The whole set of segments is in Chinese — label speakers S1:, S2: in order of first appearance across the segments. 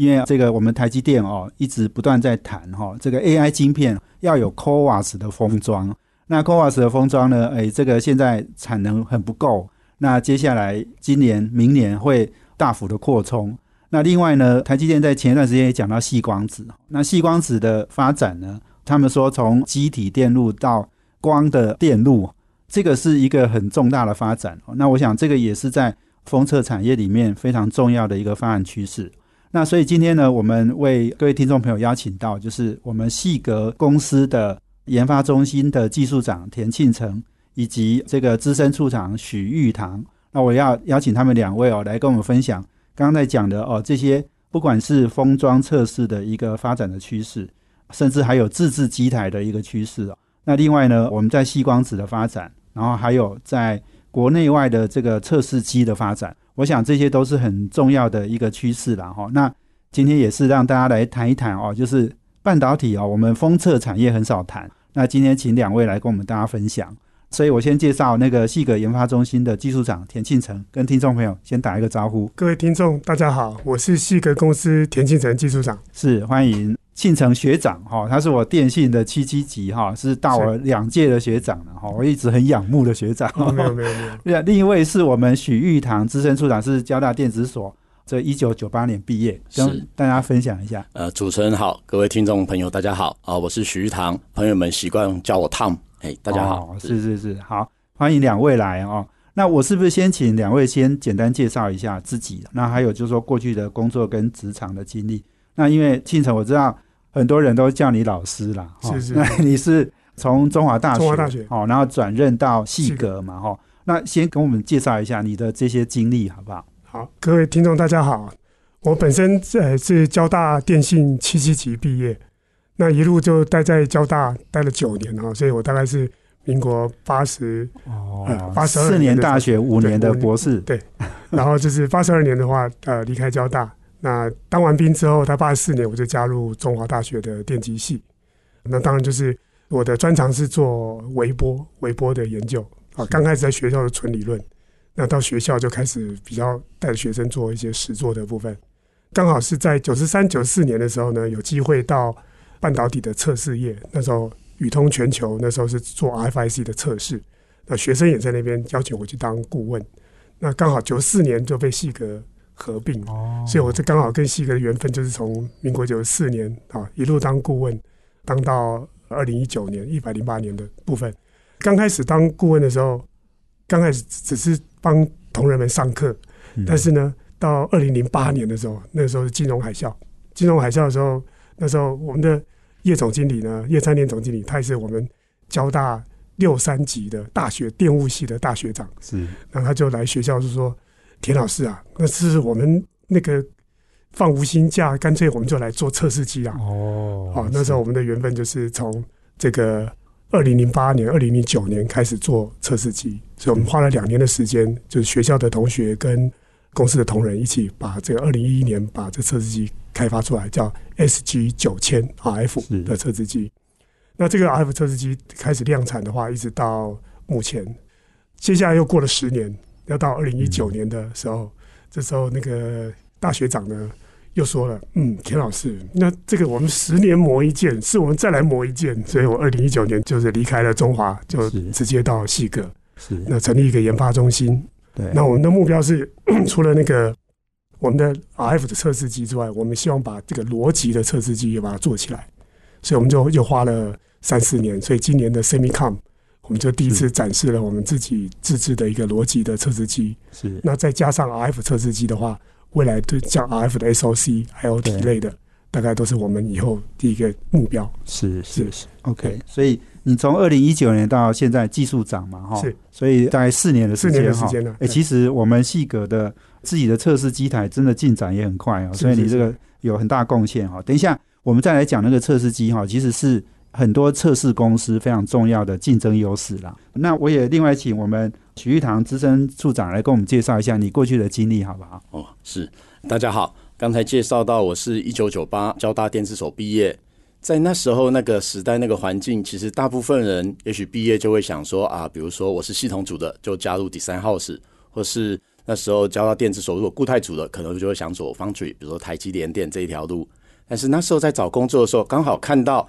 S1: 因为这个我们台积电哦一直不断在谈哈，这个 AI 晶片要有 CoWAS 的封装。那 CoWAS 的封装呢，哎，这个现在产能很不够。那接下来今年、明年会大幅的扩充。那另外呢，台积电在前一段时间也讲到细光子，那细光子的发展呢，他们说从机体电路到光的电路，这个是一个很重大的发展。那我想这个也是在。封测产业里面非常重要的一个发展趋势。那所以今天呢，我们为各位听众朋友邀请到，就是我们细格公司的研发中心的技术长田庆成，以及这个资深处长许玉堂。那我要邀请他们两位哦，来跟我们分享刚刚在讲的哦，这些不管是封装测试的一个发展的趋势，甚至还有自制机台的一个趋势哦。那另外呢，我们在细光子的发展，然后还有在国内外的这个测试机的发展，我想这些都是很重要的一个趋势了哈。那今天也是让大家来谈一谈哦，就是半导体哦，我们封测产业很少谈。那今天请两位来跟我们大家分享，所以我先介绍那个细格研发中心的技术长田庆成，跟听众朋友先打一个招呼。
S2: 各位听众大家好，我是细格公司田庆成技术长，
S1: 是欢迎。庆成学长哈，他是我电信的七七级哈，是大我两届的学长了哈，我一直很仰慕的学长。
S2: 没有没有没有。
S1: 另一位是我们许玉堂资深处长，是交大电子所，这一九九八年毕业，跟大家分享一下。
S3: 呃，主持人好，各位听众朋友大家好啊，我是许玉堂，朋友们习惯叫我 Tom，哎，大家好，
S1: 是是是，好，欢迎两位来哦。那我是不是先请两位先简单介绍一下自己？那还有就是说过去的工作跟职场的经历。那因为庆成我知道。很多人都叫你老师啦，
S2: 是是。
S1: 那你是从中华大学，
S2: 中华大学
S1: 哦，然后转任到细格嘛，哈。那先跟我们介绍一下你的这些经历，好不好？
S2: 好，各位听众大家好，我本身呃是交大电信七七级毕业，那一路就待在交大待了九年啊，所以我大概是民国八十
S1: 哦八十二年大学五年的博士，
S2: 对。然后就是八十二年的话，呃，离开交大。那当完兵之后，他八十四年我就加入中华大学的电机系。那当然就是我的专长是做微波、微波的研究啊。刚开始在学校的纯理论，那到学校就开始比较带着学生做一些实作的部分。刚好是在九十三、九四年的时候呢，有机会到半导体的测试业。那时候宇通全球那时候是做 RFIC 的测试，那学生也在那边邀请我去当顾问。那刚好九四年就被细格。合并，哦所以我这刚好跟西格的缘分就是从民国九十四年啊一路当顾问，当到二零一九年一百零八年的部分。刚开始当顾问的时候，刚开始只是帮同仁们上课，但是呢，到二零零八年的时候，那时候是金融海啸。金融海啸的时候，那时候我们的叶总经理呢，叶餐店总经理，他也是我们交大六三级的大学电务系的大学长，
S1: 是，
S2: 然后他就来学校就说。田老师啊，那是我们那个放无薪假，干脆我们就来做测试机啊。哦，好，那时候我们的缘分就是从这个二零零八年、二零零九年开始做测试机，所以我们花了两年的时间，就是学校的同学跟公司的同仁一起把这个二零一一年把这测试机开发出来，叫 SG 九千 RF 的测试机。那这个 RF 测试机开始量产的话，一直到目前，接下来又过了十年。要到二零一九年的时候，这时候那个大学长呢又说了：“嗯，田老师，那这个我们十年磨一剑，是我们再来磨一剑。”所以我二零一九年就是离开了中华，就直接到细格，
S1: 是
S2: 那成立一个研发中心。
S1: 对，
S2: 那我们的目标是 除了那个我们的 RF 的测试机之外，我们希望把这个逻辑的测试机也把它做起来。所以我们就又花了三四年，所以今年的 Semicom。我们就第一次展示了我们自己自制的一个逻辑的测试机，
S1: 是
S2: 那再加上 RF 测试机的话，未来对像 RF 的 SOC 还有 T 类的，大概都是我们以后第一个目标。
S1: 是是是，OK。所以你从二零一九年到现在技术长嘛，哈，
S2: 是，
S1: 所以大概四年的时间
S2: 哈。
S1: 哎，其实我们细格的自己的测试机台真的进展也很快啊，所以你这个有很大贡献哈。等一下我们再来讲那个测试机哈，其实是很多测试公司非常重要的竞争优势啦。那我也另外请我们许玉堂资深处长来跟我们介绍一下你过去的经历好不好？
S3: 哦，是，大家好，刚才介绍到我是一九九八交大电子所毕业。在那时候那个时代那个环境，其实大部分人也许毕业就会想说啊，比如说我是系统组的，就加入 Design House，或是那时候交到电子所，如果固态组的，可能就会想走方组比如说台积联电这一条路。但是那时候在找工作的时候，刚好看到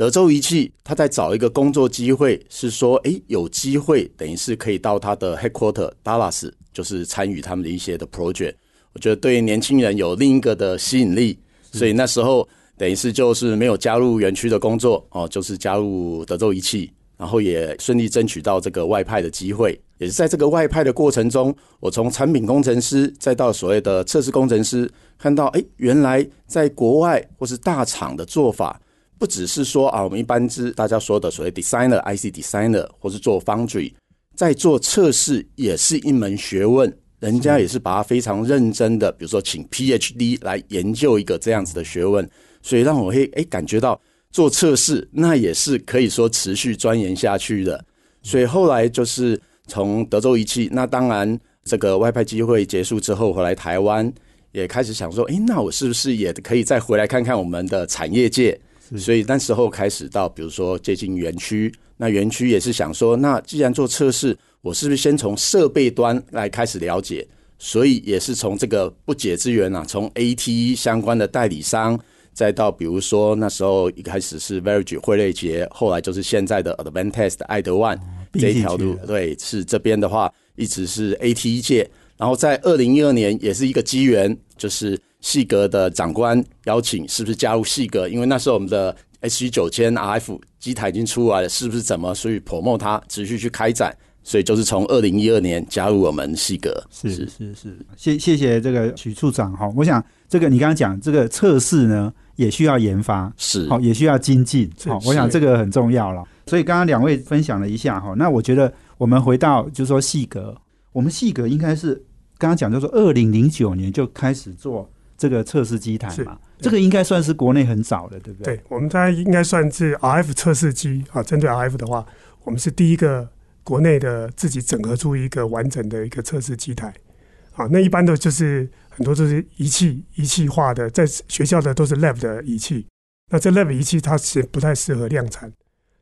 S3: 德州仪器他在找一个工作机会，是说诶有机会，等于是可以到他的 Headquarter Dallas，就是参与他们的一些的 project。我觉得对年轻人有另一个的吸引力，所以那时候。等于是就是没有加入园区的工作哦，就是加入德州仪器，然后也顺利争取到这个外派的机会。也是在这个外派的过程中，我从产品工程师再到所谓的测试工程师，看到哎，原来在国外或是大厂的做法，不只是说啊，我们一般知大家说的所谓 designer、IC designer 或是做 foundry，在做测试也是一门学问，人家也是把它非常认真的，比如说请 PhD 来研究一个这样子的学问。所以让我会诶感觉到做测试那也是可以说持续钻研下去的。所以后来就是从德州仪器，那当然这个外派机会结束之后回来台湾，也开始想说，诶，那我是不是也可以再回来看看我们的产业界？所以那时候开始到比如说接近园区，那园区也是想说，那既然做测试，我是不是先从设备端来开始了解？所以也是从这个不解之缘啊，从 AT 相关的代理商。再到比如说那时候一开始是 Verge 惠类杰，后来就是现在的 Advantest 爱德万这一条路，对，是这边的话一直是 AT 界，然后在二零一二年也是一个机缘，就是细格的长官邀请，是不是加入细格？因为那时候我们的 SG 九千 RF 机台已经出来了，是不是怎么？所以 promo 它持续去开展。所以就是从二零一二年加入我们西格，
S1: 是是是，谢谢谢这个许处长哈。我想这个你刚刚讲这个测试呢，也需要研发，
S3: 是
S1: 好也需要精进，好，我想这个很重要了。所以刚刚两位分享了一下哈，那我觉得我们回到就是说细格，我们细格应该是刚刚讲就是说二零零九年就开始做这个测试机台嘛，这个应该算是国内很早的，对不
S2: 对？对，我们在应该算是 RF 测试机啊，针对 RF 的话，我们是第一个。国内的自己整合出一个完整的一个测试机台，啊，那一般的就是很多都是仪器仪器化的，在学校的都是 lab 的仪器，那这 lab 仪器它是不太适合量产，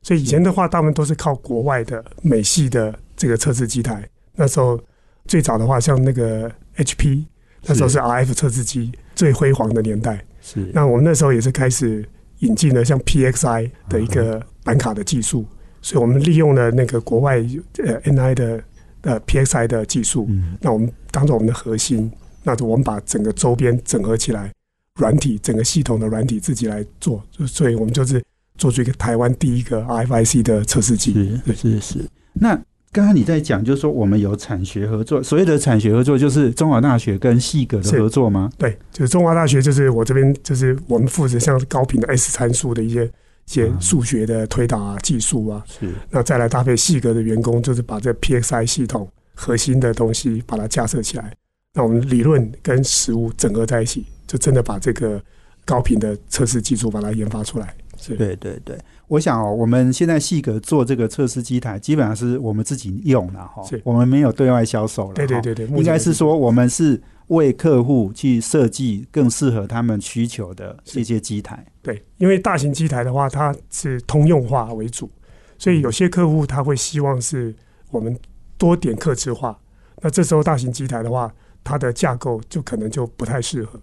S2: 所以以前的话，大部分都是靠国外的美系的这个测试机台。那时候最早的话，像那个 HP，那时候是 RF 测试机最辉煌的年代。
S1: 是，
S2: 那我们那时候也是开始引进了像 PXI 的一个板卡的技术。所以我们利用了那个国外呃 NI 的呃 PXI 的技术，那我们当做我们的核心，那我们把整个周边整合起来，软体整个系统的软体自己来做，所以我们就是做出一个台湾第一个 RFIC 的测试机。
S1: 是是是。那刚刚你在讲，就是说我们有产学合作，所谓的产学合作就是中华大学跟细格的合作吗？
S2: 对，就是中华大学，就是我这边就是我们负责像高频的 S 参数的一些一。些数学的推导啊，技术啊，
S1: 是
S2: 那再来搭配细格的员工，就是把这 PXI 系统核心的东西把它架设起来。那我们理论跟实物整合在一起，就真的把这个高频的测试技术把它研发出来。是，
S1: 对对对。我想哦，我们现在细格做这个测试机台，基本上是我们自己用的哈，我们没有对外销售了。
S2: 对对对对，
S1: 应该是说我们是。为客户去设计更适合他们需求的这些机台。
S2: 对，因为大型机台的话，它是通用化为主，所以有些客户他会希望是我们多点客制化。那这时候大型机台的话，它的架构就可能就不太适合。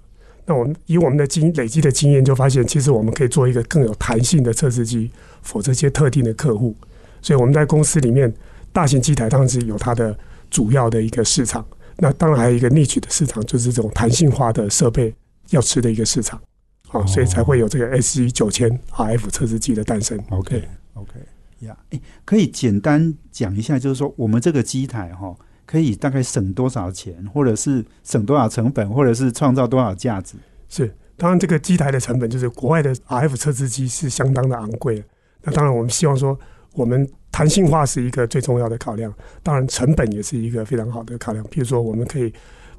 S2: 那我们以我们的经累积的经验，就发现其实我们可以做一个更有弹性的测试机，否这些特定的客户。所以我们在公司里面，大型机台当时有它的主要的一个市场。那当然还有一个 niche 的市场，就是这种弹性化的设备要吃的一个市场，好，所以才会有这个 S E 九千 R F 测试机的诞生。
S1: OK OK，呀，哎，可以简单讲一下，就是说我们这个机台哈，可以大概省多少钱，或者是省多少成本，或者是创造多少价值？
S2: 是，当然这个机台的成本就是国外的 R F 测试机是相当的昂贵的。那当然我们希望说我们。弹性化是一个最重要的考量，当然成本也是一个非常好的考量。譬如说，我们可以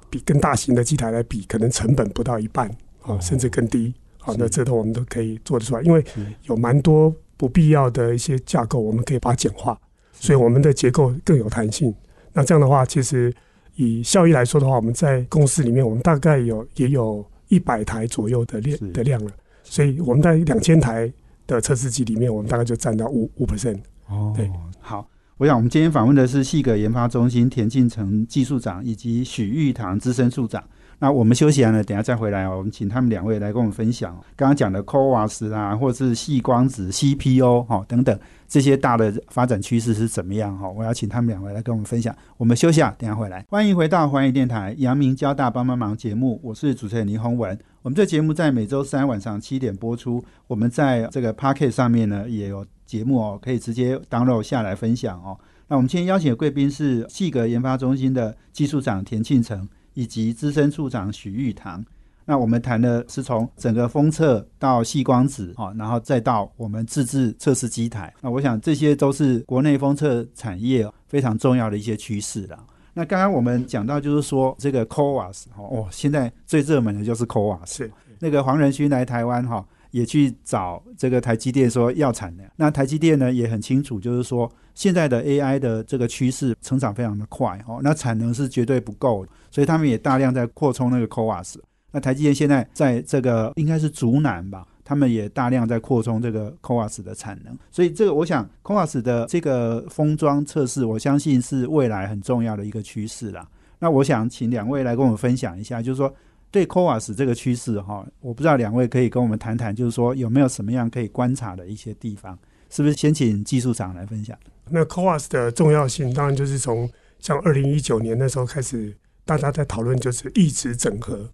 S2: 比跟大型的机台来比，可能成本不到一半，啊，甚至更低。好，
S1: 是
S2: 那这都我们都可以做得出来，因为有蛮多不必要的一些架构，我们可以把它简化，所以我们的结构更有弹性。那这样的话，其实以效益来说的话，我们在公司里面，我们大概有也有一百台左右的量的量了，所以我们在两千台的测试机里面，我们大概就占到五五 percent。
S1: 哦，
S2: 对，
S1: 好。我想我们今天访问的是细格研发中心田进成技术长以及许玉堂资深处长。那我们休息完了，等下再回来哦。我们请他们两位来跟我们分享刚刚讲的 CoWAS 啊，或者是细光子 CPO 哈、等等这些大的发展趋势是怎么样哈、我要请他们两位来跟我们分享。我们休息啊，等下回来。欢迎回到环宇电台阳明交大帮帮忙节目，我是主持人林宏文。我们这节目在每周三晚上七点播出。我们在这个 Pocket 上面呢也有节目哦，可以直接 download 下来分享哦。那我们今天邀请的贵宾是细格研发中心的技术长田庆成，以及资深处长许玉堂。那我们谈的是从整个封测到细光子，啊，然后再到我们自制测试机台。那我想这些都是国内封测产业非常重要的一些趋势了。那刚刚我们讲到，就是说这个 CoWAS 哦，现在最热门的就是 CoWAS。
S2: 是
S1: 那个黄仁勋来台湾哈，也去找这个台积电说要产能。那台积电呢也很清楚，就是说现在的 AI 的这个趋势成长非常的快哦，那产能是绝对不够，所以他们也大量在扩充那个 CoWAS。那台积电现在在这个应该是竹南吧，他们也大量在扩充这个 CoWAS 的产能，所以这个我想 CoWAS 的这个封装测试，我相信是未来很重要的一个趋势啦。那我想请两位来跟我们分享一下，就是说对 c o a s 这个趋势哈，我不知道两位可以跟我们谈谈，就是说有没有什么样可以观察的一些地方？是不是先请技术长来分享？
S2: 那 c o a s 的重要性，当然就是从像二零一九年那时候开始，大家在讨论就是异质整合。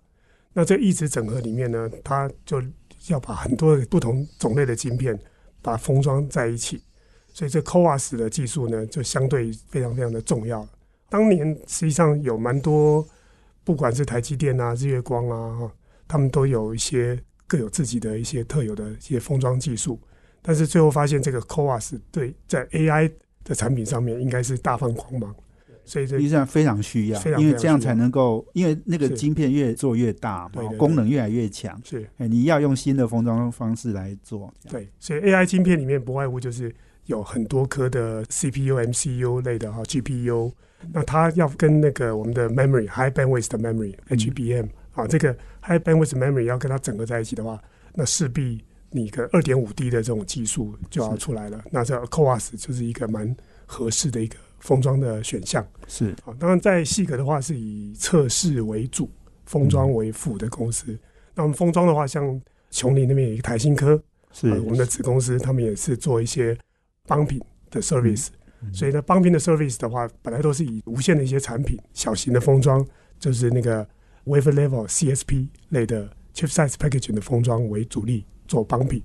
S2: 那这异质整合里面呢，它就要把很多不同种类的晶片把它封装在一起，所以这 c o a s 的技术呢，就相对非常非常的重要。当年实际上有蛮多，不管是台积电啊、日月光啊，哈他们都有一些各有自己的一些特有的一些封装技术。但是最后发现，这个 CoWAS 对在 AI 的产品上面应该是大放光芒，所以这
S1: 实际上非常需要，因为这样才能够，因为那个晶片越做越大嘛功能越来越强，
S2: 是。
S1: 哎，你要用新的封装方式来做，
S2: 对，所以 AI 晶片里面不外乎就是有很多颗的 CPU、MCU 类的哈 GPU，那它要跟那个我们的 memory high bandwidth 的 memory
S1: 嗯
S2: HBM 啊，这个 high bandwidth memory 要跟它整合在一起的话，那势必你个二点五 D 的这种技术就要出来了。那这 CoWAS 就是一个蛮合适的一个封装的选项
S1: 是
S2: 啊。当然，在细格的话是以测试为主，封装为辅的公司。那我们封装的话，像琼林那边有一个台新科，
S1: 是
S2: 呃，我们的子公司他们也是做一些帮品的 service，、
S1: 嗯
S2: 所以呢，邦品的 service 的话，本来都是以无线的一些产品、小型的封装，就是那个 wafer level CSP 类的 chip size packaging 的封装为主力做邦品，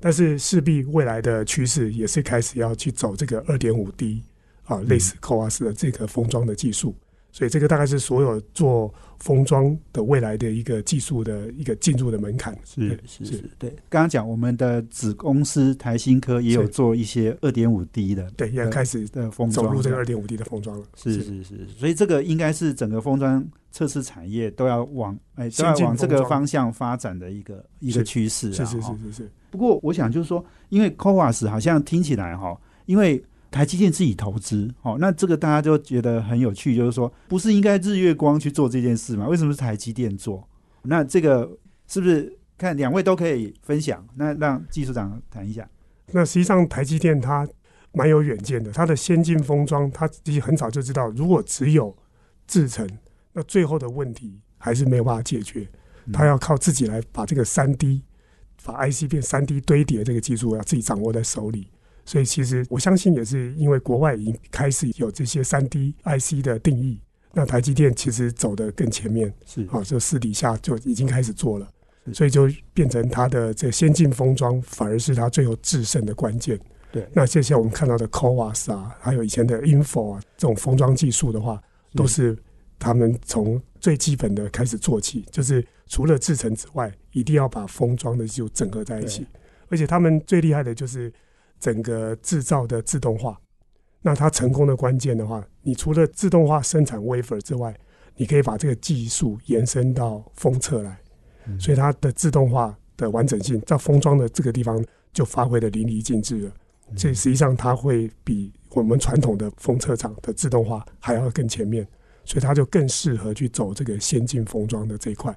S2: 但是势必未来的趋势也是开始要去走这个二点五 D 啊，类似 CoWAS 的这个封装的技术。所以这个大概是所有做封装的未来的一个技术的一个进入的门槛。
S1: 是
S2: 是
S1: 是是，对。刚刚讲我们的子公司台新科也有做一些二点五 D 的
S2: 对，也开始
S1: 的封装，
S2: 走入这个二点五 D 的封装了。
S1: 是是是，所以这个应该是整个封装测试产业都要往哎都要往这个方向发展的一个一个趋势啊。
S2: 是是是
S1: 哈
S2: 是是，
S1: 不过我想就是说，因为 CoWAS 好像听起来哈，因为台积电自己投资，哦，那这个大家就觉得很有趣，就是说，不是应该日月光去做这件事吗？为什么是台积电做？那这个是不是看两位都可以分享？那让技术长谈一下。
S2: 那实际上台积电它蛮有远见的，它的先进封装，它其实很早就知道，如果只有制程，那最后的问题还是没有办法解决，
S1: 嗯
S2: 它要靠自己来把这个三 D 把 IC 变三 D 堆叠这个技术要自己掌握在手里。所以其实我相信也是因为国外已经开始有这些三 D IC 的定义，那台积电其实走得更前面。
S1: 是。
S2: 啊，就私底下就已经开始做了，所以就变成它的这先进封装反而是它最后制胜的关键。
S1: 对。
S2: 那这些我们看到的 CoWAS 啊，还有以前的 Info 啊，这种封装技术的话，都是他们从最基本的开始做起，就是除了制程之外，一定要把封装的技术整合在一起。而且他们最厉害的就是整个制造的自动化。那它成功的关键的话，你除了自动化生产 wafer 之外，你可以把这个技术延伸到封测来。所以它的自动化的完整性在封装的这个地方就发挥的淋漓尽致了。这实际上它会比我们传统的封测厂的自动化还要更前面，所以它就更适合去走这个先进封装的这一块。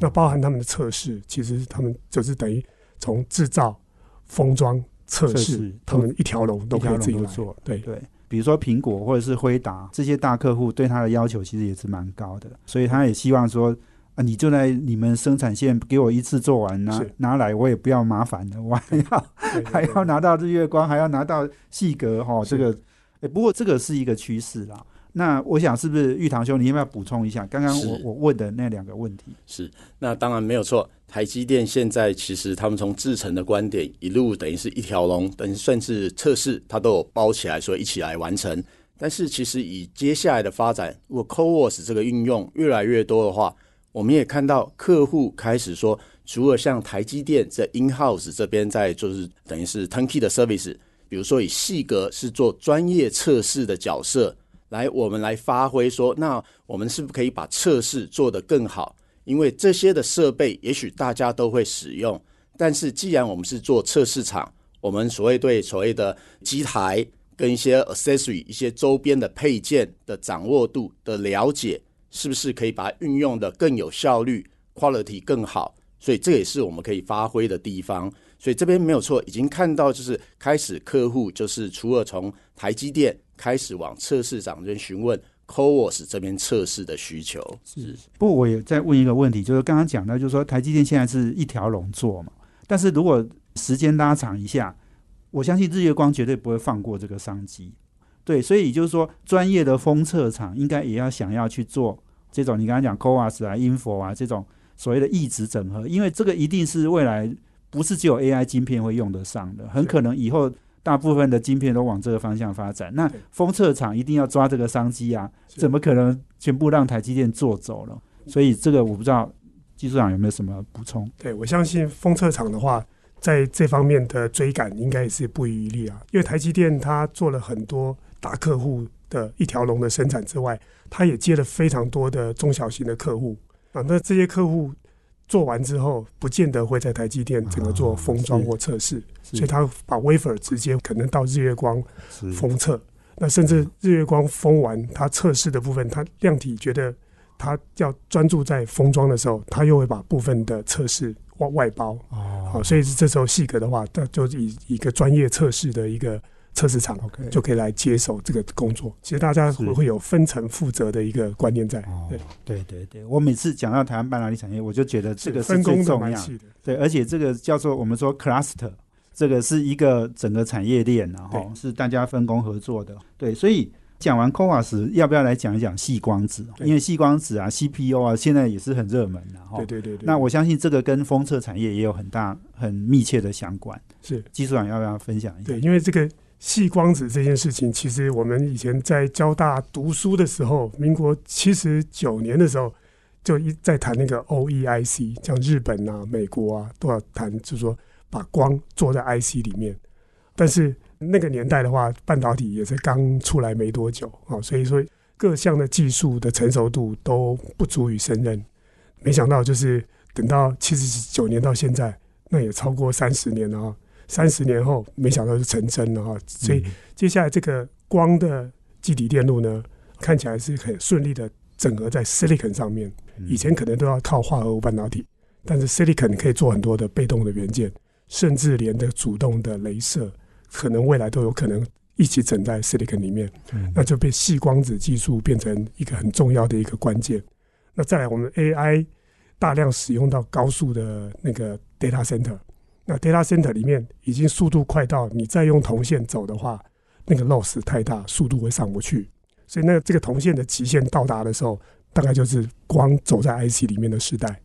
S2: 那包含他们的测试，其实他们就是等于从制造、封装、测
S1: 测试
S2: 试，他们一条龙都可以自己
S1: 做
S2: 对，
S1: 对，比如说苹果或者是辉达这些大客户对他的要求其实也是蛮高的，所以他也希望说啊，你就在你们生产线给我一次做完拿
S2: 是。
S1: 拿来，我也不要麻烦了，我还要还要拿到日月光，还要拿到细格哈、这个，诶不过这个是一个趋势啦。那我想是不是玉堂兄，你要不要补充一下刚刚我我问的那两个问题？
S3: 是，那当然没有错。台积电现在其实他们从制程的观点一路等于是一条龙，等于算是测试，它都有包起来，说一起来完成。但是其实以接下来的发展，如果 CoWoS 这个运用越来越多的话，我们也看到客户开始说，除了像台积电在 in house 这边在就是等于是 turnkey 的 service，比如说以细格是做专业测试的角色，来我们来发挥说，那我们是不是可以把测试做得更好？因为这些的设备也许大家都会使用，但是既然我们是做测试场，我们所谓对所谓的机台跟一些 accessory 一些周边的配件的掌握度的了解，是不是可以把它运用的更有效率，quality 更好？所以这也是我们可以发挥的地方。所以这边没有错，已经看到就是开始客户就是除了从台积电开始往测试长这边询问 CoWoS 这边测试的需求。是
S1: 不过我也再问一个问题，就是刚刚讲的，就是说台积电现在是一条龙做嘛，但是如果时间拉长一下，我相信日月光绝对不会放过这个商机。对，所以就是说，专业的封测厂应该也要想要去做这种你刚才讲 CoWoS 啊、Info 啊这种所谓的异质整合，因为这个一定是未来不是只有 AI 晶片会用得上的，很可能以后大部分的晶片都往这个方向发展。那封测厂一定要抓这个商机啊，怎么可能全部让台积电做走了？所以这个我不知道技术长有没有什么补充？
S2: 对，我相信封测厂的话，在这方面的追赶应该也是不遗余力啊。因为台积电它做了很多大客户的一条龙的生产之外，它也接了非常多的中小型的客户啊。那这些客户做完之后，不见得会在台积电整个做封装或测试，
S1: 是。
S2: 所以他把 wafer 直接可能到日月光封测，那甚至日月光封完，它测试的部分，它量体觉得它要专注在封装的时候，它又会把部分的测试外外包。
S1: 哦。
S2: 好，所以这时候细格的话，它就以一个专业测试的一个测试厂
S1: OK
S2: 就可以来接手这个工作。其实大家
S1: 是
S2: 会会有分层负责的一个观念在，
S1: 哦
S2: 对，
S1: 对对对，我每次讲到台湾半导体产业，我就觉得这个是最
S2: 分工的
S1: 重要的。对，而且这个叫做我们说 cluster，这个是一个整个产业链然后是大家分工合作的。对，所以讲完 CoWoS，要不要来讲一讲细光子？因为细光子啊、CPU 啊，现在也是很热门的哈。
S2: 对对对对。
S1: 那我相信这个跟封测产业也有很大、很密切的相关。
S2: 是
S1: 技术长要不要分享一下？
S2: 对，因为这个细光子这件事情，其实我们以前在交大读书的时候，民国七十九年的时候，就一在谈那个 OEIC，像日本啊、美国啊都要谈，就是说把光做在 IC 里面。但是那个年代的话，半导体也是刚出来没多久啊，所以说各项的技术的成熟度都不足以胜任。没想到就是等到七十九年到现在，那也超过三十年了啊。三十年后，没想到是成真了哈。所以接下来这个光的基底电路呢，看起来是很顺利的整合在 silicon 上面。
S1: 嗯
S2: 以前可能都要靠化合物半导体，但是 silicon 可以做很多的被动的元件，甚至连的主动的镭射，可能未来都有可能一起整在 silicon 里面。
S1: 嗯
S2: 那就被细光子技术变成一个很重要的一个关键。那再来，我们 AI 大量使用到高速的那个 data center，那 data center 里面已经速度快到你再用铜线走的话，那个 loss 太大，速度会上不去。所以那这个铜线的极限到达的时候，大概就是光走在 IC 里面的时代。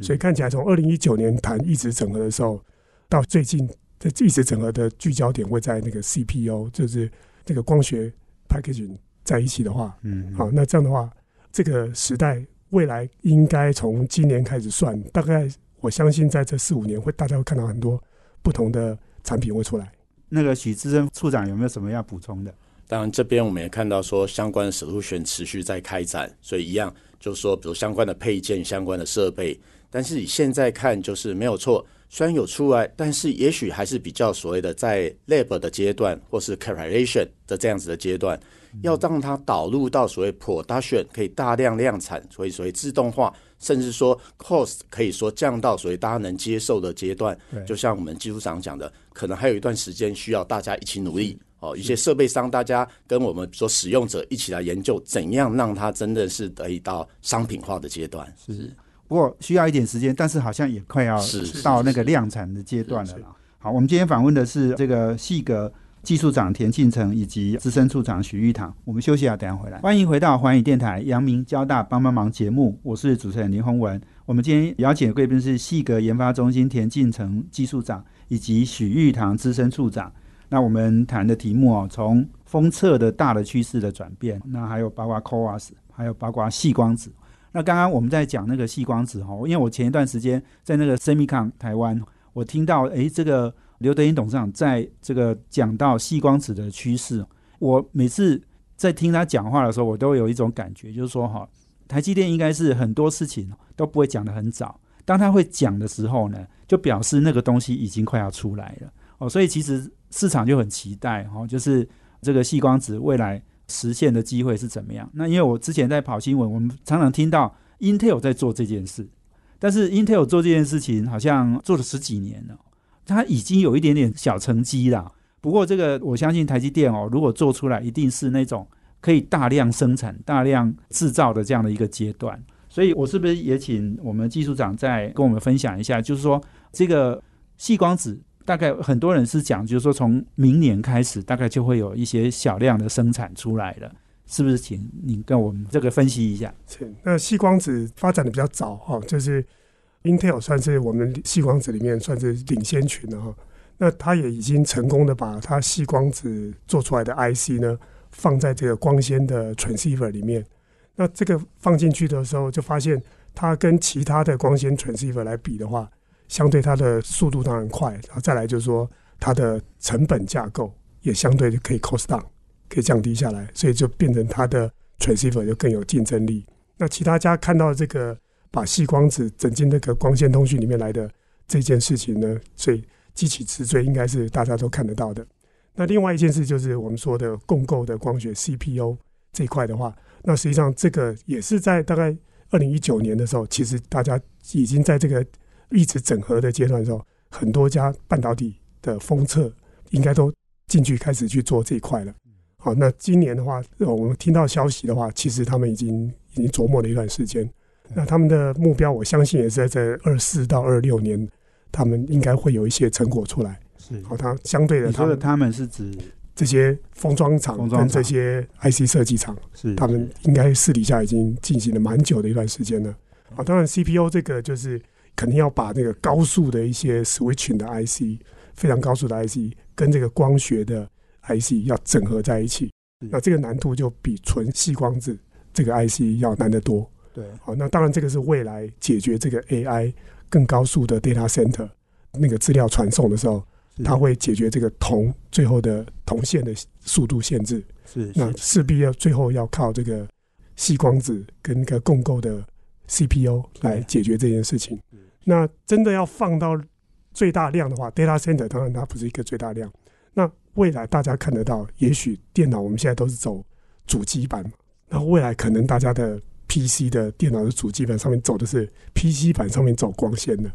S2: 所以看起来从二零一九年谈一直整合的时候，到最近这一直整合的聚焦点会在那个 CPU，就是这个光学 packaging 在一起的话，
S1: 嗯，
S2: 好，那这样的话，这个时代未来应该从今年开始算，大概我相信在这四五年会大家会看到很多不同的产品会出来。
S1: 那个许志生处长有没有什么要补充的？
S3: 当然，这边我们也看到说相关的 solution 持续在开展，所以一样就是说，比如相关的配件、相关的设备，但是以现在看，就是没有错，虽然有出来，但是也许还是比较所谓的在 lab 的阶段，或是 calibration 的这样子的阶段，要让它导入到所谓 production 可以大量量产，所以所谓自动化，甚至说 cost 可以说降到所谓大家能接受的阶段。就像我们技术长讲的，可能还有一段时间需要大家一起努力。哦，一些设备商，大家跟我们说使用者一起来研究，怎样让它真的是得以到商品化的阶段。
S1: 是，不过需要一点时间，但是好像也快要到那个量产的阶段了啦。好，我们今天访问的是这个细格技术长田庆成以及资深处长许玉堂。我们休息下，等下回来。欢迎回到环宇电台阳明交大帮帮忙节目，我是主持人林宏文。我们今天邀请的贵宾是细格研发中心田庆成技术长以及许玉堂资深处长。那我们谈的题目哦，从封测的大的趋势的转变，那还有包括 CoWAS，还有包括细光子。那刚刚我们在讲那个细光子哈，因为我前一段时间在那个 Semicon 台湾，我听到诶，这个刘德英董事长在这个讲到细光子的趋势，我每次在听他讲话的时候，我都有一种感觉，就是说哈，台积电应该是很多事情都不会讲得很早，当他会讲的时候呢，就表示那个东西已经快要出来了哦，所以其实。市场就很期待哈，就是这个细光子未来实现的机会是怎么样？那因为我之前在跑新闻，我们常常听到 Intel 在做这件事，但是 Intel 做这件事情好像做了十几年了，它已经有一点点小成绩了。不过这个我相信台积电哦，如果做出来，一定是那种可以大量生产、大量制造的这样的一个阶段。所以我是不是也请我们技术长再跟我们分享一下，就是说这个细光子。大概很多人是讲，就是说从明年开始，大概就会有一些小量的生产出来了，是不是？请你跟我们这个分析一下。
S2: 是，那细光子发展的比较早哈，就是 Intel 算是我们细光子里面算是领先群的哈。那它也已经成功的把它细光子做出来的 IC 呢，放在这个光纤的 transceiver 里面。那这个放进去的时候，就发现它跟其他的光纤 transceiver 来比的话。相对它的速度当然快，然后再来就是说它的成本架构也相对可以 cost down，可以降低下来，所以就变成它的 transceiver 就更有竞争力。那其他家看到这个把细光子整进那个光纤通讯里面来的这件事情呢，所以激起直追应该是大家都看得到的。那另外一件事就是我们说的共构的光学 CPU 这一块的话，那实际上这个也是在大概二零一九年的时候，其实大家已经在这个一直整合的阶段的时候，很多家半导体的封测应该都进去开始去做这一块了。好，那今年的话，我们听到消息的话，其实他们已经已经琢磨了一段时间。那他们的目标，我相信也是在这二四到二六年，他们应该会有一些成果出来。
S1: 是，
S2: 好，它相对的，
S1: 你说的他们是指
S2: 这些封装厂跟这些 IC 设计厂，
S1: 是
S2: 他们应该私底下已经进行了蛮久的一段时间了。好，当然 CPU 这个就是。肯定要把那个高速的一些 switching 的 IC，非常高速的 IC，跟这个光学的 IC 要整合在一起。那这个难度就比纯细光子这个 IC 要难得多。
S1: 对，
S2: 好，那当然这个是未来解决这个 AI 更高速的 data center 那个资料传送的时候，它会解决这个铜最后的铜线的速度限制。
S1: 是，
S2: 那势必要最后要靠这个细光子跟一个共构的 CPU 来解决这件事情。那真的要放到最大量的话，data center 当然它不是一个最大量。那未来大家看得到，也许电脑我们现在都是走主机板，那未来可能大家的 PC 的电脑的主机板上面走的是 PC 板上面走光纤的。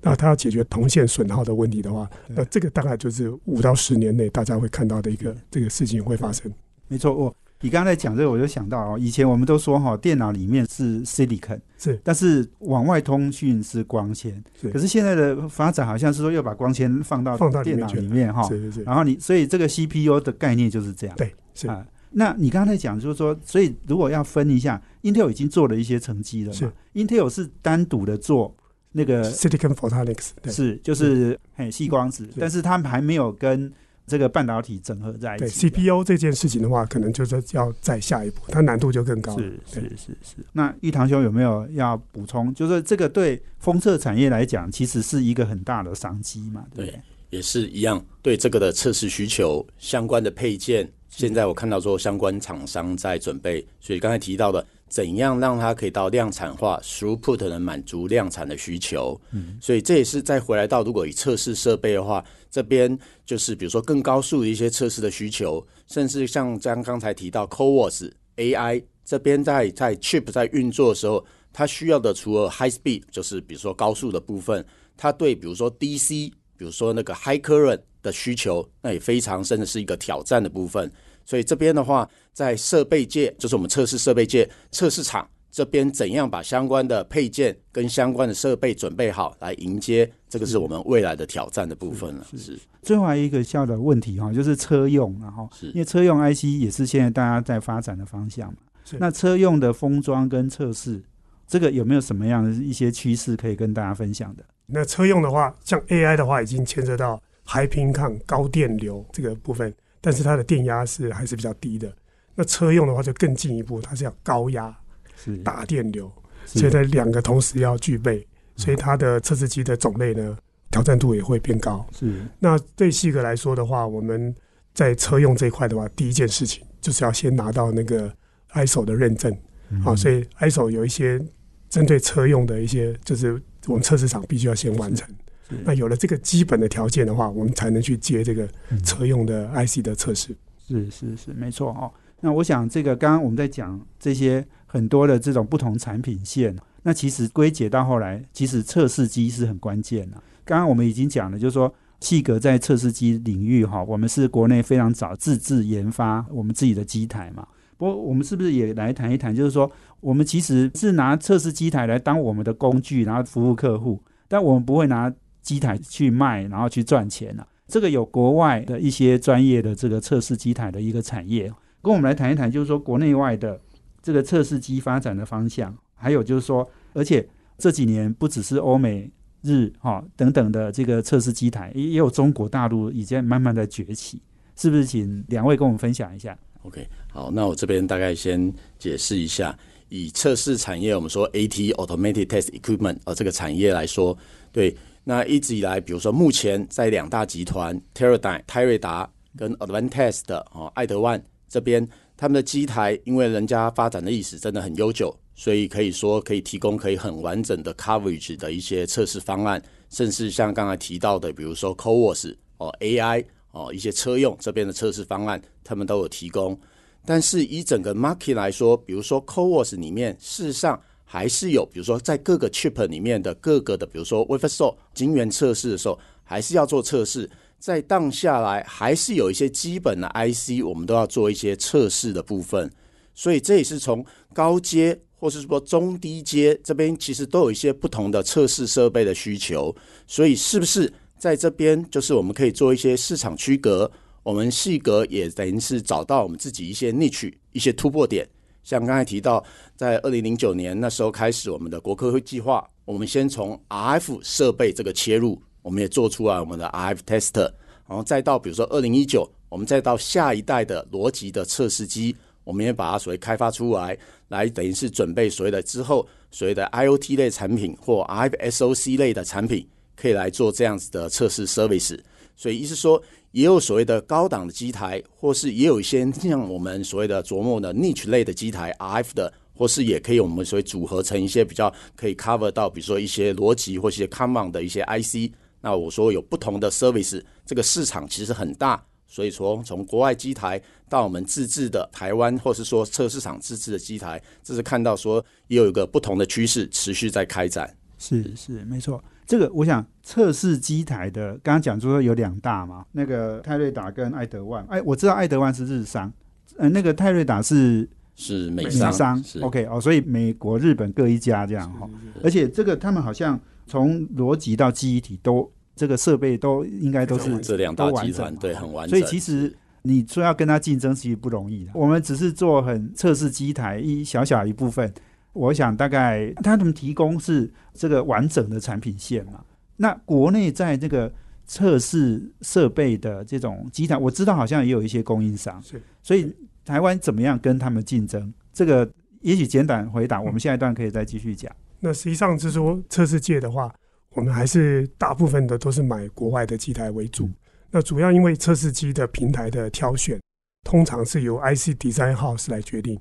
S2: 那它要解决铜线损耗的问题的话，那这个大概就是五到十年内大家会看到的一个这个事情会发生。
S1: 没错，我。你刚才讲这个，我就想到哦，以前我们都说哈，电脑里面是 silicon，
S2: 是，
S1: 但是往外通讯是光纤，
S2: 是。
S1: 可是现在的发展好像是说要把光纤放到
S2: 放到
S1: 电脑里面哈，
S2: 是是是。
S1: 然后你，所以这个 CPU 的概念就是这样，
S2: 对，是
S1: 啊。那你刚才讲就是说，所以如果要分一下，Intel 已经做了一些成绩了嘛？Intel 是单独的做那个
S2: silicon photonics，
S1: 是就是很细光子，但是他们还没有跟。这个半导体整合在一
S2: 起，对 CPU 这件事情的话，可能就是要再下一步，它难度就更高。
S1: 是是是是。那玉堂兄有没有要补充？就是这个对封测产业来讲，其实是一个很大的商机嘛？对，
S3: 也是一样。对这个的测试需求相关的配件，现在我看到说相关厂商在准备。所以刚才提到的怎样让它可以到量产化，throughput 能满足量产的需求。嗯，所以这也是再回来到，如果以测试设备的话，这边就是比如说更高速的一些测试的需求，甚至像刚刚才提到 CoWoS AI 这边在在 chip 在运作的时候，它需要的除了 high speed，就是比如说高速的部分，它对比如说 DC，比如说那个 high current 的需求，那也非常甚至是一个挑战的部分。所以这边的话，在设备界，就是我们测试设备界测试厂这边，怎样把相关的配件跟相关的设备准备好，来迎接这个是我们未来的挑战的部分了。是
S1: 最后还有一个小的问题哈，就是车用，然后因为车用 IC 也是现在大家在发展的方向嘛。那车用的封装跟测试，这个有没有什么样的一些趋势可以跟大家分享的？
S2: 那车用的话，像 AI 的话，已经牵涉到 High Pin 抗高电流这个部分。但是它的电压是还是比较低的，那车用的话就更进一步，它是要高压，
S1: 是。
S2: 大电流，所以它两个同时要具备，所以它的测试机的种类呢，挑战度也会变高。
S1: 是，
S2: 那对细格来说的话，我们在车用这一块的话，第一件事情就是要先拿到那个 ISO 的认证，好，所以 ISO 有一些针对车用的一些，就是我们测试场必须要先完成。那有了这个基本的条件的话，我们才能去接这个车用的 IC 的测试。
S1: 是是是，没错哦。那我想，这个刚刚我们在讲这些很多的这种不同产品线，那其实归结到后来，其实测试机是很关键的。刚刚我们已经讲了，就是说，气格在测试机领域哈，我们是国内非常早自制研发我们自己的机台嘛。不过，我们是不是也来谈一谈，就是说，我们其实是拿测试机台来当我们的工具，然后服务客户，但我们不会拿。机台去卖，然后去赚钱了。这个有国外的一些专业的这个测试机台的一个产业，跟我们来谈一谈，就是说国内外的这个测试机发展的方向，还有就是说，而且这几年不只是欧美日哈等等的这个测试机台，也也有中国大陆已经慢慢的崛起，是不是？请两位跟我们分享一下。
S3: OK，好，那我这边大概先解释一下，以测试产业，我们说 AT Automated Test Equipment 呃这个产业来说，对。那一直以来，比如说目前在两大集团 Teradyne 泰瑞达跟 Advantest 的哦爱德万这边，他们的机台因为人家发展的历史真的很悠久，所以可以说可以提供可以很完整的 coverage 的一些测试方案，甚至像刚才提到的，比如说 CoWoS 哦 AI 哦一些车用这边的测试方案，他们都有提供。但是以整个 market 来说，比如说 CoWoS 里面，事实上。还是有，比如说在各个 chip 里面的各个的，比如说 wafer s o 晶圆测试的时候，还是要做测试。在荡下来，还是有一些基本的 IC，我们都要做一些测试的部分。所以这也是从高阶或是说中低阶这边，其实都有一些不同的测试设备的需求。所以是不是在这边，就是我们可以做一些市场区隔？我们细格也等于是找到我们自己一些 niche 一些突破点。像刚才提到，在二零零九年那时候开始我们的国科会计划，我们先从 RF 设备这个切入，我们也做出来我们的 RF tester，然后再到比如说二零一九，我们再到下一代的逻辑的测试机，我们也把它所谓开发出来，来等于是准备所谓的之后所谓的 IOT 类产品或 RF SOC 类的产品，可以来做这样子的测试 service。所以意思说。也有所谓的高档的机台，或是也有一些像我们所谓的琢磨的 niche 类的机台，RF 的，或是也可以我们所谓组合成一些比较可以 cover 到，比如说一些逻辑或一些 common 的一些 IC。那我说有不同的 service，这个市场其实很大，所以说从国外机台到我们自制的台湾，或是说测试场自制的机台，这是看到说也有一个不同的趋势持续在开展。
S1: 是是，没错。这个我想测试机台的，刚刚讲说有两大嘛，那个泰瑞达跟爱德万。哎，我知道爱德万是日商，呃，那个泰瑞达是
S3: 是美商。
S1: OK 哦，所以美国、日本各一家这样哈。而且这个他们好像从逻辑到记忆体都这个设备都应该都是
S3: 这两大集团对很完整。
S1: 所以其实你说要跟他竞争其实不容易的。我们只是做很测试机台一小小一部分。我想大概他们提供是这个完整的产品线嘛？那国内在这个测试设备的这种机台，我知道好像也有一些供应商，
S2: 是。
S1: 所以台湾怎么样跟他们竞争？这个也许简短回答，我们下一段可以再继续讲。
S2: 那实际上就是说，测试界的话，我们还是大部分的都是买国外的机台为主。那主要因为测试机的平台的挑选，通常是由 IC Design House 来决定。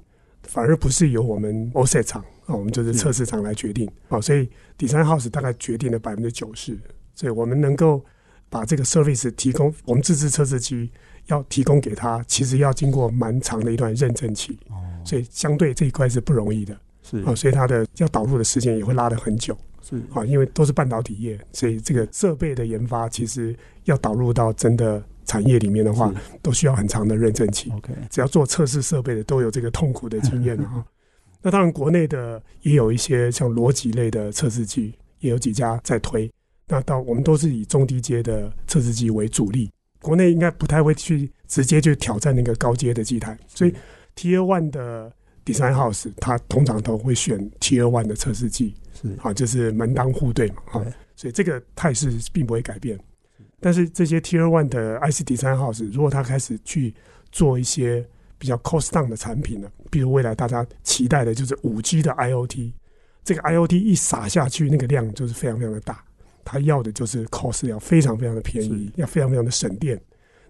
S2: 反而不是由我们 OSET 厂啊，我们就是。测试厂来决定。啊，所以 Design House 大概决定了百分之九十，所以我们能够把这个 service 提供，我们自制测试机要提供给他，其实要经过蛮长的一段认证期，
S1: 哦，
S2: 所以相对这一块是不容易的。
S1: 是。
S2: 啊，所以它的要导入的时间也会拉得很久。
S1: 是。
S2: 啊，因为都是半导体业，所以这个设备的研发其实要导入到真的产业里面的话，都需要很长的认证期。
S1: OK，
S2: 只要做测试设备的都有这个痛苦的经验了哈。那当然，国内的也有一些像逻辑类的测试机，也有几家在推。那到我们都是以中低阶的测试机为主力，国内应该不太会去直接去挑战那个高阶的机台，所以 Tier One 的 Design House 它通常都会选 Tier One 的测试机，
S1: 是。
S2: 啊，就是门当户对嘛，
S1: 啊，
S2: 所以这个态势并不会改变。但是这些 Tier One 的 IC Design House，如果它开始去做一些比较 cost down 的产品了，比如未来大家期待的就是五 G 的 IOT，这个 IOT 一撒下去，那个量就是非常非常的大，它要的就是 cost 要非常非常的便宜，要非常非常的省电。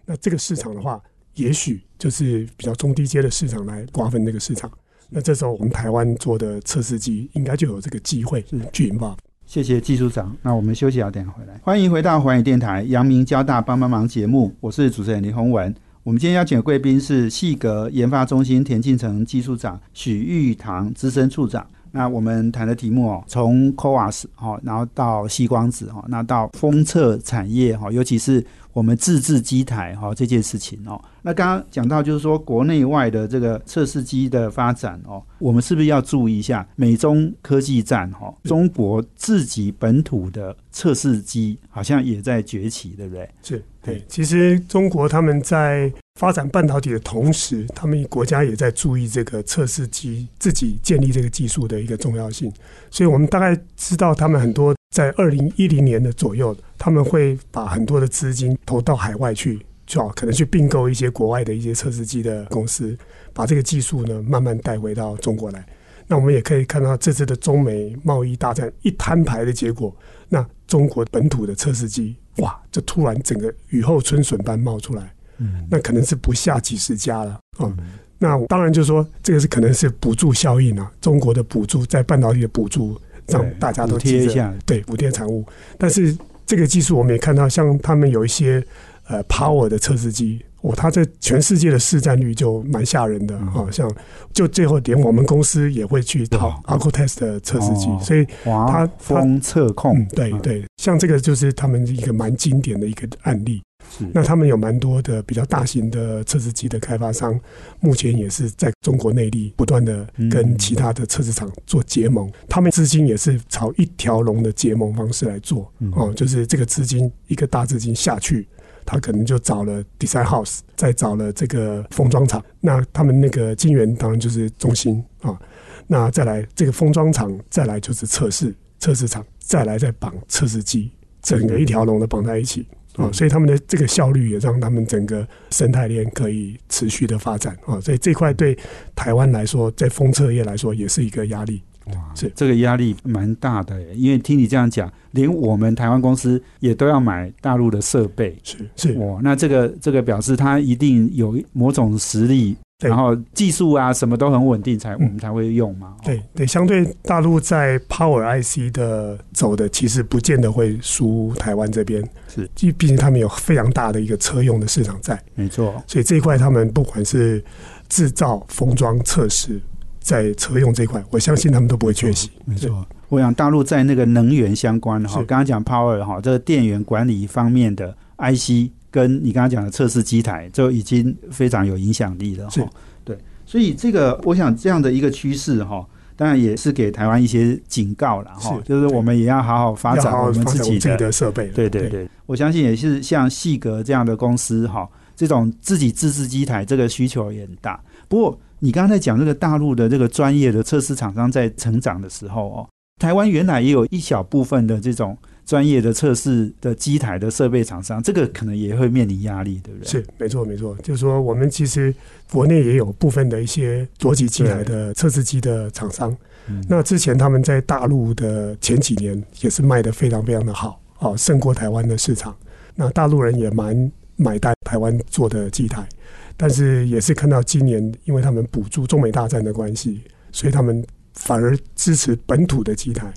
S2: 那这个市场的话，也许就是比较中低阶的市场来瓜分这个市场。那这时候我们台湾做的测试机应该就有这个机会
S1: 是
S2: 去引发。
S1: 谢谢技术长。那我们休息好，等下回来。欢迎回到环宇电台阳明交大帮帮忙节目，我是主持人林宏文。我们今天邀请的贵宾是细格研发中心田径城技术长许玉堂资深处长。那我们谈的题目哦，从 CoWAS 哦，然后到细光子哦，那到封测产业哈，尤其是我们自制机台哈这件事情哦。那刚刚讲到就是说国内外的这个测试机的发展哦，我们是不是要注意一下美中科技战哈？中国自己本土的测试机好像也在崛起，对不对？
S2: 是
S1: 对
S2: 对，其实中国他们在发展半导体的同时，他们国家也在注意这个测试机自己建立这个技术的一个重要性。所以我们大概知道，他们很多在二零一零年的左右，他们会把很多的资金投到海外去，就好可能去并购一些国外的一些测试机的公司，把这个技术呢慢慢带回到中国来。那我们也可以看到这次的中美贸易大战一摊牌的结果，那中国本土的测试机，哇，就突然整个雨后春笋般冒出来，
S1: 嗯，
S2: 那可能是不下几十家了哦。
S1: 嗯
S2: 那当然就是说，这个是可能是补助效应啊，中国的补助在半导体的补助让大家都
S1: 补贴一下，
S2: 对补贴产物。但是这个技术我们也看到，像他们有一些呃 Power 的测试机，哦，它在全世界的市占率就蛮吓人的
S1: 嗯
S2: 啊、像就最后连我们公司也会去
S1: 哇
S2: 讨 Alcotest 的测试机，
S1: 哦
S2: 所以
S1: 华
S2: 它
S1: 风测控
S2: 嗯，，对对，像这个就是他们一个蛮经典的一个案例。
S1: 是
S2: 那他们有蛮多的比较大型的测试机的开发商，目前也是在中国内地不断的跟其他的测试厂做结盟，他们资金也是朝一条龙的结盟方式来做
S1: 嗯
S2: 哦，就是这个资金一个大资金下去。他可能就找了 design house，再找了这个封装厂。那他们那个晶圆当然就是中心啊。那再来这个封装厂，再来就是测试测试厂，再来再绑测试机，整个一条龙的绑在一起。啊、所以他们的这个效率也让他们整个生态链可以持续的发展啊、所以这块对台湾来说，在封测业来说也是一个压力。
S1: 哇，
S2: 是。
S1: 这个压力蛮大的，因为听你这样讲，连我们台湾公司也都要买大陆的设备，
S2: 是是，
S1: 哇，那这个这个表示它一定有某种实力，
S2: 对
S1: 然后技术啊什么都很稳定才，我
S2: 嗯
S1: 们才会用嘛。哦。
S2: 对对，相对大陆在 Power IC 的走的，其实不见得会输台湾这边，
S1: 是，
S2: 毕毕竟他们有非常大的一个车用的市场在，
S1: 没错，
S2: 所以这一块他们不管是制造、封装、测试，在车用这一块，我相信他们都不会缺席。
S1: 没错。我想大陆在那个能源相关哈，
S2: 是。
S1: 刚刚讲 power 哈，这个电源管理方面的 IC，跟你刚刚讲的测试机台，就已经非常有影响力了哈。对，所以这个我想这样的一个趋势哈，当然也是给台湾一些警告了哈，就是我们也要好好发展我们自己的
S2: 设备。
S1: 对对对，我相信也是像细格这样的公司哈，这种自己自制机台这个需求也很大。不过你刚才讲这个大陆的这个专业的测试厂商在成长的时候哦，台湾原来也有一小部分的这种专业的测试的机台的设备厂商，这个可能也会面临压力，对不对？
S2: 是没错没错，就是说我们其实国内也有部分的一些卓级机台的测试机的厂商，
S1: 嗯，
S2: 那之前他们在大陆的前几年也是卖的非常非常的好，哦，胜过台湾的市场。那大陆人也蛮买单台台湾做的机台，但是也是看到今年因为他们补助中美大战的关系，所以他们反而支持本土的机台。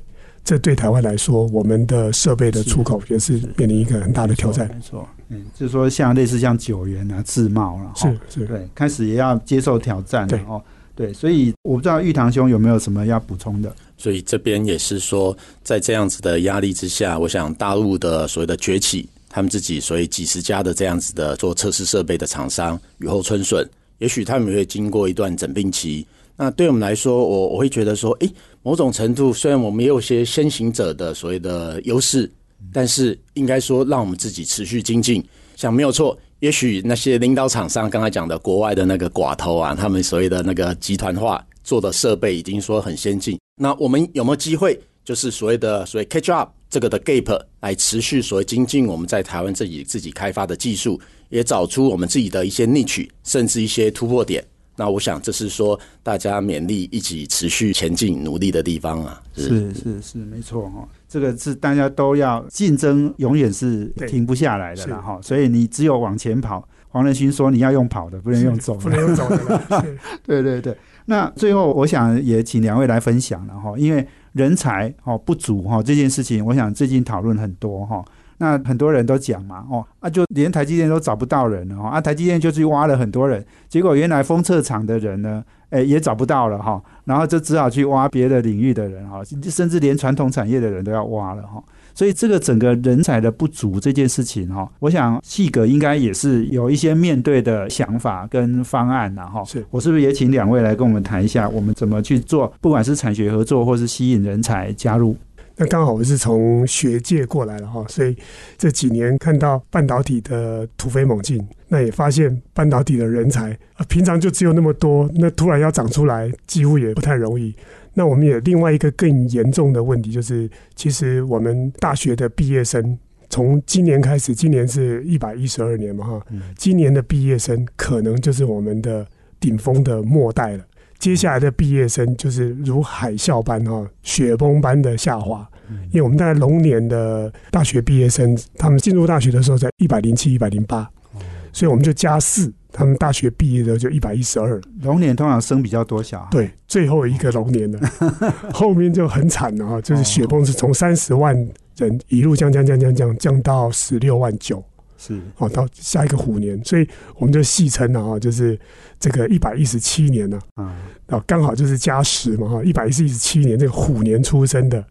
S2: 这对台湾来说，我们的设备的出口也是面临一个很大的挑战。
S1: 没错，嗯，就是说像类似像九元啊、自贸了，
S2: 是是，
S1: 对，开始也要接受挑战
S2: 对
S1: 哦。对，所以我不知道玉堂兄有没有什么要补充的？
S3: 所以这边也是说，在这样子的压力之下，我想大陆的所谓的崛起，他们自己所以几十家的这样子的做测试设备的厂商雨后春笋，也许他们也会经过一段整病期。那对我们来说，我我会觉得说，诶，某种程度虽然我们也有些先行者的所谓的优势，但是应该说让我们自己持续精进，想没有错。也许那些领导厂商刚才讲的国外的那个寡头啊，他们所谓的那个集团化做的设备已经说很先进，那我们有没有机会，就是所谓的所谓 catch up 这个的 gap 来持续所谓精进我们在台湾自己自己开发的技术，也找出我们自己的一些 niche，甚至一些突破点。那我想，这是说大家勉励一起持续前进努力的地方啊。
S1: 是是是，没错哈。这个是大家都要竞争，永远是停不下来的啦哈。所以你只有往前跑。黄仁勋说：“你要用跑的，不能用走，
S2: 不能用走的。”
S1: 对对对。那最后，我想也请两位来分享了哈，因为人才哦不足哈这件事情，我想最近讨论很多哈。那很多人都讲嘛，哦啊，就连台积电都找不到人了哈，啊，台积电就去挖了很多人，结果原来封测厂的人呢，哎，也找不到了哈，然后就只好去挖别的领域的人哈，甚至连传统产业的人都要挖了哈，所以这个整个人才的不足这件事情哈，我想细格应该也是有一些面对的想法跟方案呐哈，
S2: 是
S1: 我是不是也请两位来跟我们谈一下，我们怎么去做，不管是产学合作或是吸引人才加入。
S2: 那刚好我是从学界过来了哈，所以这几年看到半导体的突飞猛进，那也发现半导体的人才啊，平常就只有那么多，那突然要长出来，几乎也不太容易。那我们也另外一个更严重的问题就是，其实我们大学的毕业生从今年开始，今年是一百一十二年嘛哈，今年的毕业生可能就是我们的顶峰的末代了。接下来的毕业生就是如海啸般哈，雪崩般的下滑。因为我们大概龙年的大学毕业生，他们进入大学的时候在一百零七、一百零八，所以我们就加四，他们大学毕业的就一百一十二。
S1: 龙年通常生比较多小孩，
S2: 对，最后一个龙年了，后面就很惨了哈，就是雪崩是从三十万人一路降降降降降降到十六万九。
S1: 是。
S2: 哦，到下一个虎年，所以我们就戏称了哈，就是这个一百一十七年呢，啊，哦，刚好就是加十嘛哈，一百一十七年这个虎年出生的，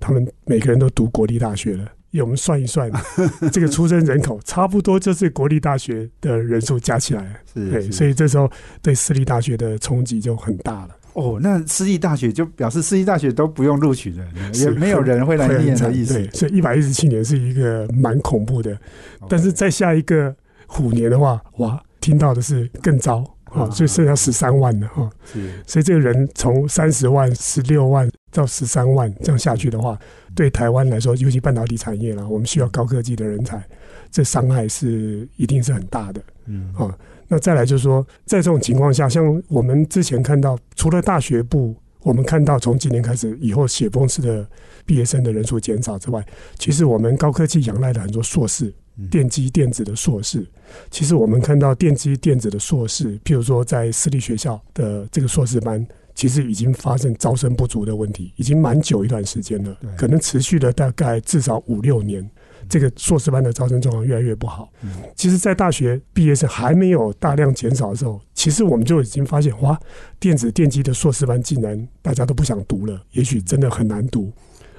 S2: 他们每个人都读国立大学了，因为我们算一算，这个出生人口差不多就是国立大学的人数加起来，
S1: 对，
S2: 所以这时候对私立大学的冲击就很大了。
S1: 哦，那私立大学就表示私立大学都不用录取人，也没有人会来念的意思。
S2: 对，所以一百一十七年是一个蛮恐怖的，但是在下一个虎年的话，哇，听到的是更糟啊，所以剩下十三万了哈。
S1: 是，
S2: 所以这个人从三十万、十六万到十三万这样下去的话，对台湾来说，尤其半导体产业啦，我们需要高科技的人才，这伤害是一定是很大的。嗯啊。那再来就是说，在这种情况下，像我们之前看到，除了大学部，我们看到从今年开始以后，写风式的毕业生的人数减少之外，其实我们高科技仰赖的很多硕士，电机电子的硕士，其实我们看到电机电子的硕士，譬如说在私立学校的这个硕士班，其实已经发生招生不足的问题，已经蛮久一段时间了，可能持续了大概至少五六年。这个硕士班的招生状况越来越不好。其实，在大学毕业生还没有大量减少的时候，其实我们就已经发现，哇，电子电机的硕士班竟然大家都不想读了，也许真的很难读。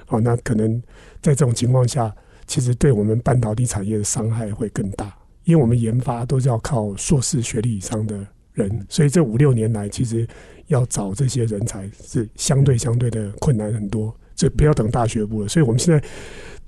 S2: 好，那可能在这种情况下，其实对我们半导体产业的伤害会更大，因为我们研发都是要靠硕士学历以上的人，所以这五六年来，其实要找这些人才是相对相对的困难很多。所以不要等大学部了。所以我们现在。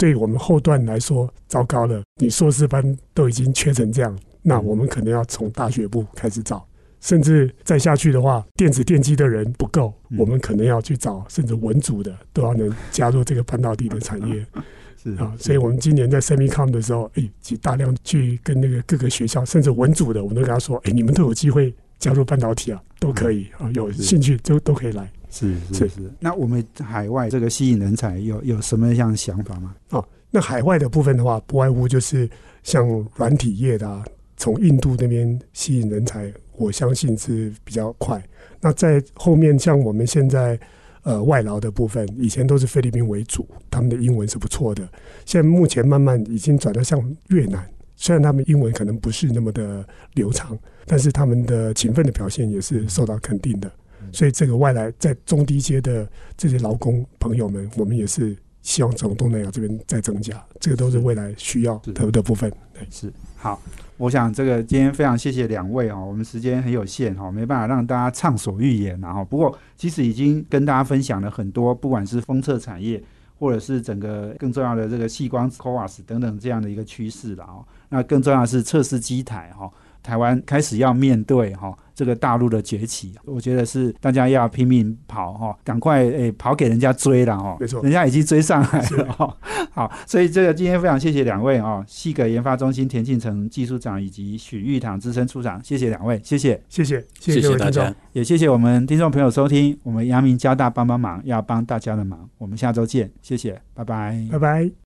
S2: 对我们后段来说，糟糕了！你硕士班都已经缺成这样，那我们可能要从大学部开始找，甚至再下去的话，电子电机的人不够，我们可能要去找，甚至文组的都要能加入这个半导体的产业。
S1: 是
S2: 啊，所以我们今年在 Semicom 的时候，哎，去大量去跟那个各个学校，甚至文组的，我们都跟他说，哎，你们都有机会加入半导体啊，都可以啊，有兴趣就都可以来。
S1: 是是是，那我们海外这个吸引人才有有什么样的想法吗？
S2: 哦，那海外的部分的话，不外乎就是像软体业的、从印度那边吸引人才，我相信是比较快。那在后面，像我们现在呃外劳的部分，以前都是菲律宾为主，他们的英文是不错的。现在目前慢慢已经转到像越南，虽然他们英文可能不是那么的流畅，但是他们的勤奋的表现也是受到肯定的。所以这个外来在中低阶的这些劳工朋友们，我们也是希望从东南亚这边再增加，这个都是未来需要的的部分。对，
S1: 是好。我想这个今天非常谢谢两位哦，我们时间很有限哈，没办法让大家畅所欲言然后不过其实已经跟大家分享了很多，不管是封测产业，或者是整个更重要的这个细光 CoWAS 等等这样的一个趋势了哦。那更重要的是测试机台哈。台湾开始要面对哈这个大陆的崛起，我觉得是大家要拼命跑哈，赶快诶跑给人家追了哈，
S2: 没错，
S1: 人家已经追上来了哈。好，所以这个今天非常谢谢两位啊，细格研发中心田庆成技术长以及许玉堂资深处长，谢谢两位，谢谢，
S2: 谢谢，
S3: 谢谢大家，
S1: 也谢谢我们听众朋友收听，我们阳明交大帮帮忙，要帮大家的忙，我们下周见，谢谢，拜拜，
S2: 拜拜。